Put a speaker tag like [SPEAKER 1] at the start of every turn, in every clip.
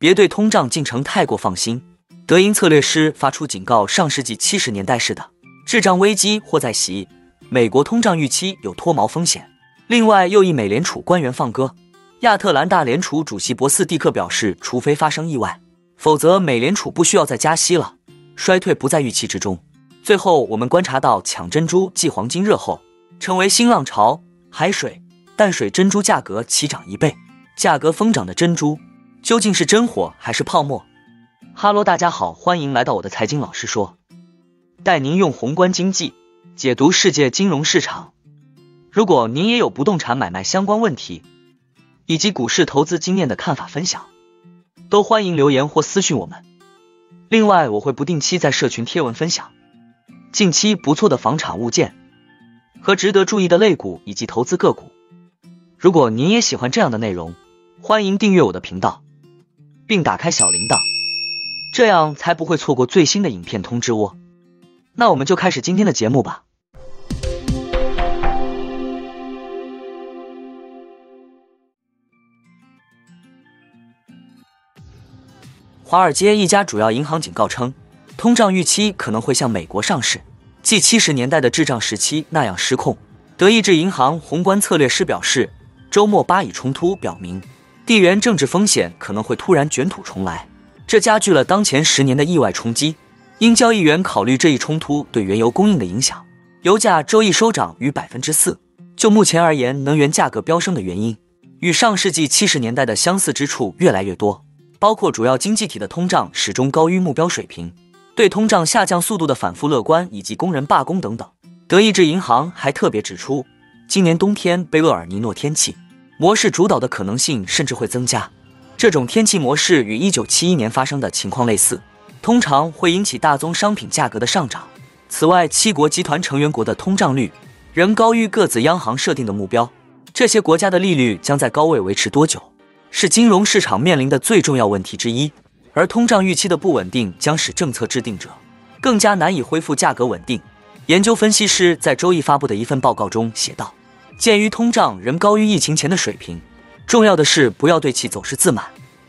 [SPEAKER 1] 别对通胀进程太过放心。德银策略师发出警告：上世纪七十年代式的滞胀危机或在袭，美国通胀预期有脱毛风险。另外，又一美联储官员放歌，亚特兰大联储主席博斯蒂克表示，除非发生意外，否则美联储不需要再加息了，衰退不在预期之中。最后，我们观察到抢珍珠继黄金热后，成为新浪潮，海水、淡水珍珠价格齐涨一倍，价格疯涨的珍珠究竟是真火还是泡沫？哈喽，大家好，欢迎来到我的财经老师说，带您用宏观经济解读世界金融市场。如果您也有不动产买卖相关问题，以及股市投资经验的看法分享，都欢迎留言或私信我们。另外，我会不定期在社群贴文分享近期不错的房产物件和值得注意的类股以及投资个股。如果您也喜欢这样的内容，欢迎订阅我的频道，并打开小铃铛。这样才不会错过最新的影片通知哦。那我们就开始今天的节目吧。华尔街一家主要银行警告称，通胀预期可能会像美国上市，即七十年代的滞胀时期那样失控。德意志银行宏观策略师表示，周末巴以冲突表明，地缘政治风险可能会突然卷土重来。这加剧了当前十年的意外冲击。因交易员考虑这一冲突对原油供应的影响，油价周一收涨逾百分之四。就目前而言，能源价格飙升的原因与上世纪七十年代的相似之处越来越多，包括主要经济体的通胀始终高于目标水平、对通胀下降速度的反复乐观，以及工人罢工等等。德意志银行还特别指出，今年冬天贝厄尔尼诺天气模式主导的可能性甚至会增加。这种天气模式与1971年发生的情况类似，通常会引起大宗商品价格的上涨。此外，七国集团成员国的通胀率仍高于各自央行设定的目标。这些国家的利率将在高位维持多久，是金融市场面临的最重要问题之一。而通胀预期的不稳定将使政策制定者更加难以恢复价格稳定。研究分析师在周一发布的一份报告中写道：“鉴于通胀仍高于疫情前的水平。”重要的是不要对其走势自满，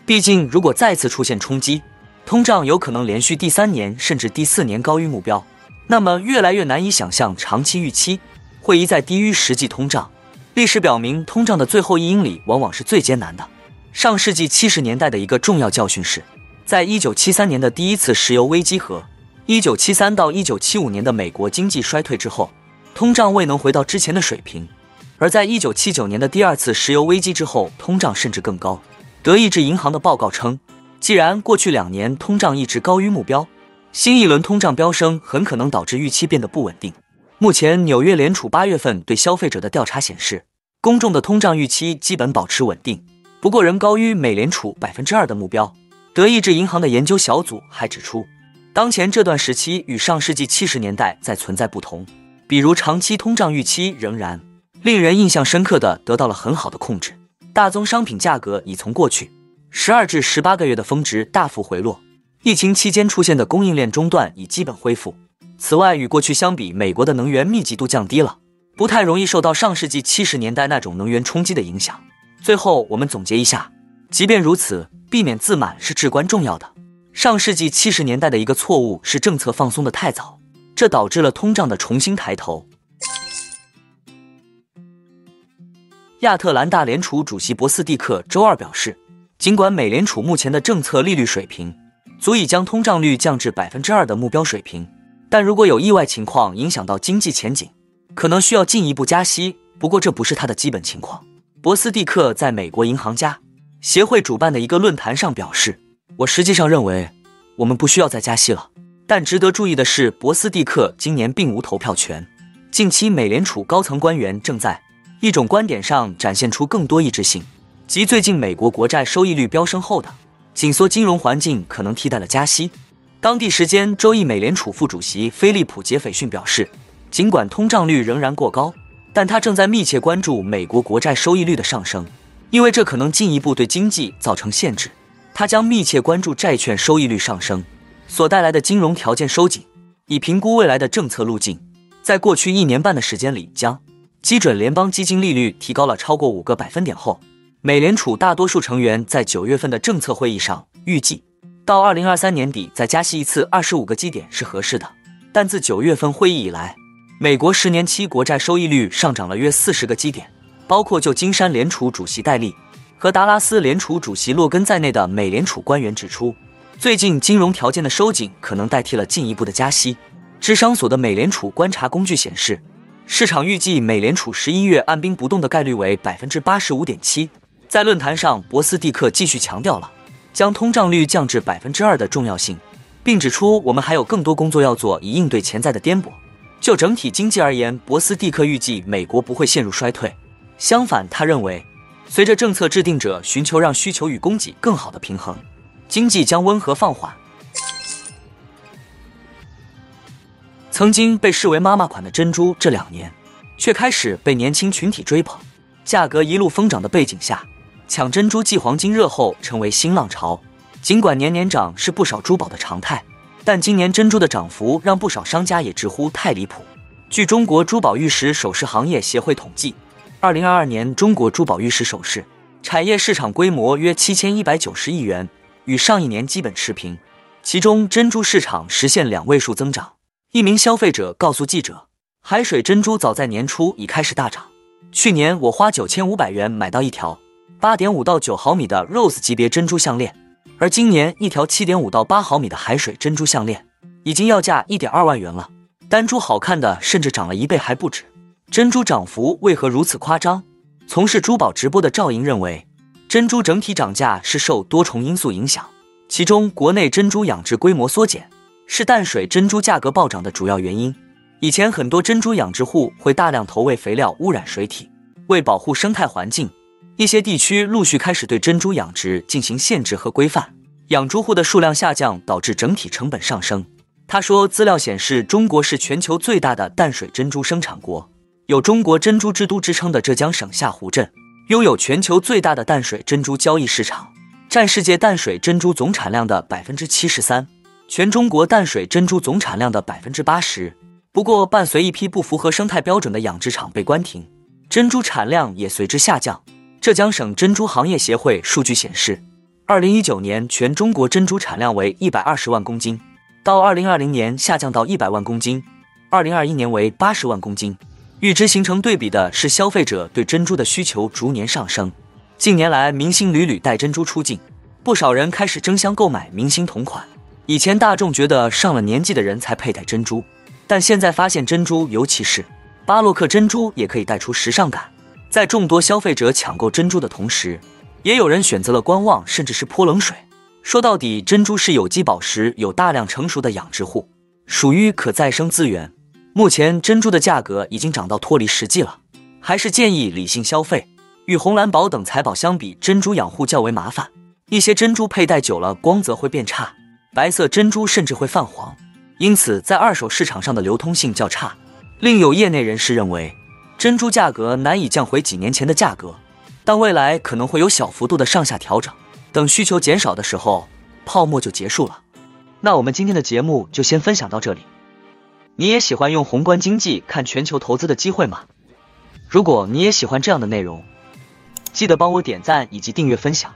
[SPEAKER 1] 毕竟如果再次出现冲击，通胀有可能连续第三年甚至第四年高于目标，那么越来越难以想象长期预期会一再低于实际通胀。历史表明，通胀的最后一英里往往是最艰难的。上世纪七十年代的一个重要教训是，在一九七三年的第一次石油危机和一九七三到一九七五年的美国经济衰退之后，通胀未能回到之前的水平。而在一九七九年的第二次石油危机之后，通胀甚至更高。德意志银行的报告称，既然过去两年通胀一直高于目标，新一轮通胀飙升很可能导致预期变得不稳定。目前，纽约联储八月份对消费者的调查显示，公众的通胀预期基本保持稳定，不过仍高于美联储百分之二的目标。德意志银行的研究小组还指出，当前这段时期与上世纪七十年代在存在不同，比如长期通胀预期仍然。令人印象深刻的得到了很好的控制，大宗商品价格已从过去十二至十八个月的峰值大幅回落，疫情期间出现的供应链中断已基本恢复。此外，与过去相比，美国的能源密集度降低了，不太容易受到上世纪七十年代那种能源冲击的影响。最后，我们总结一下，即便如此，避免自满是至关重要的。上世纪七十年代的一个错误是政策放松的太早，这导致了通胀的重新抬头。亚特兰大联储主席博斯蒂克周二表示，尽管美联储目前的政策利率水平足以将通胀率降至百分之二的目标水平，但如果有意外情况影响到经济前景，可能需要进一步加息。不过，这不是他的基本情况。博斯蒂克在美国银行家协会主办的一个论坛上表示：“我实际上认为我们不需要再加息了。”但值得注意的是，博斯蒂克今年并无投票权。近期，美联储高层官员正在。一种观点上展现出更多一致性，即最近美国国债收益率飙升后的紧缩金融环境可能替代了加息。当地时间周一，美联储副主席菲利普·杰斐逊表示，尽管通胀率仍然过高，但他正在密切关注美国国债收益率的上升，因为这可能进一步对经济造成限制。他将密切关注债券收益率上升所带来的金融条件收紧，以评估未来的政策路径。在过去一年半的时间里，将基准联邦基金利率提高了超过五个百分点后，美联储大多数成员在九月份的政策会议上预计，到二零二三年底再加息一次二十五个基点是合适的。但自九月份会议以来，美国十年期国债收益率上涨了约四十个基点，包括旧金山联储主席戴利和达拉斯联储主席洛根在内的美联储官员指出，最近金融条件的收紧可能代替了进一步的加息。智商所的美联储观察工具显示，市场预计美联储十一月按兵不动的概率为百分之八十五点七。在论坛上，博斯蒂克继续强调了将通胀率降至百分之二的重要性，并指出我们还有更多工作要做以应对潜在的颠簸。就整体经济而言，博斯蒂克预计美国不会陷入衰退。相反，他认为，随着政策制定者寻求让需求与供给更好的平衡，经济将温和放缓。曾经被视为妈妈款的珍珠，这两年却开始被年轻群体追捧，价格一路疯涨的背景下，抢珍珠继黄金热后成为新浪潮。尽管年年涨是不少珠宝的常态。但今年珍珠的涨幅让不少商家也直呼太离谱。据中国珠宝玉石首饰行业协会统计，二零二二年中国珠宝玉石首饰产业市场规模约七千一百九十亿元，与上一年基本持平。其中珍珠市场实现两位数增长。一名消费者告诉记者，海水珍珠早在年初已开始大涨。去年我花九千五百元买到一条八点五到九毫米的 Rose 级别珍珠项链。而今年一条七点五到八毫米的海水珍珠项链已经要价一点二万元了，单珠好看的甚至涨了一倍还不止。珍珠涨幅为何如此夸张？从事珠宝直播的赵莹认为，珍珠整体涨价是受多重因素影响，其中国内珍珠养殖规模缩减是淡水珍珠价格暴涨的主要原因。以前很多珍珠养殖户会大量投喂肥料，污染水体，为保护生态环境。一些地区陆续开始对珍珠养殖进行限制和规范，养猪户的数量下降，导致整体成本上升。他说，资料显示，中国是全球最大的淡水珍珠生产国，有“中国珍珠之都”之称的浙江省下湖镇，拥有全球最大的淡水珍珠交易市场，占世界淡水珍珠总产量的百分之七十三，全中国淡水珍珠总产量的百分之八十。不过，伴随一批不符合生态标准的养殖场被关停，珍珠产量也随之下降。浙江省珍珠行业协会数据显示，二零一九年全中国珍珠产量为一百二十万公斤，到二零二零年下降到一百万公斤，二零二一年为八十万公斤。与之形成对比的是，消费者对珍珠的需求逐年上升。近年来，明星屡屡带珍珠出镜，不少人开始争相购买明星同款。以前大众觉得上了年纪的人才佩戴珍珠，但现在发现珍珠，尤其是巴洛克珍珠，也可以带出时尚感。在众多消费者抢购珍珠的同时，也有人选择了观望，甚至是泼冷水。说到底，珍珠是有机宝石，有大量成熟的养殖户，属于可再生资源。目前珍珠的价格已经涨到脱离实际了，还是建议理性消费。与红蓝宝等财宝相比，珍珠养护较为麻烦，一些珍珠佩戴久了光泽会变差，白色珍珠甚至会泛黄，因此在二手市场上的流通性较差。另有业内人士认为。珍珠价格难以降回几年前的价格，但未来可能会有小幅度的上下调整。等需求减少的时候，泡沫就结束了。那我们今天的节目就先分享到这里。你也喜欢用宏观经济看全球投资的机会吗？如果你也喜欢这样的内容，记得帮我点赞以及订阅分享。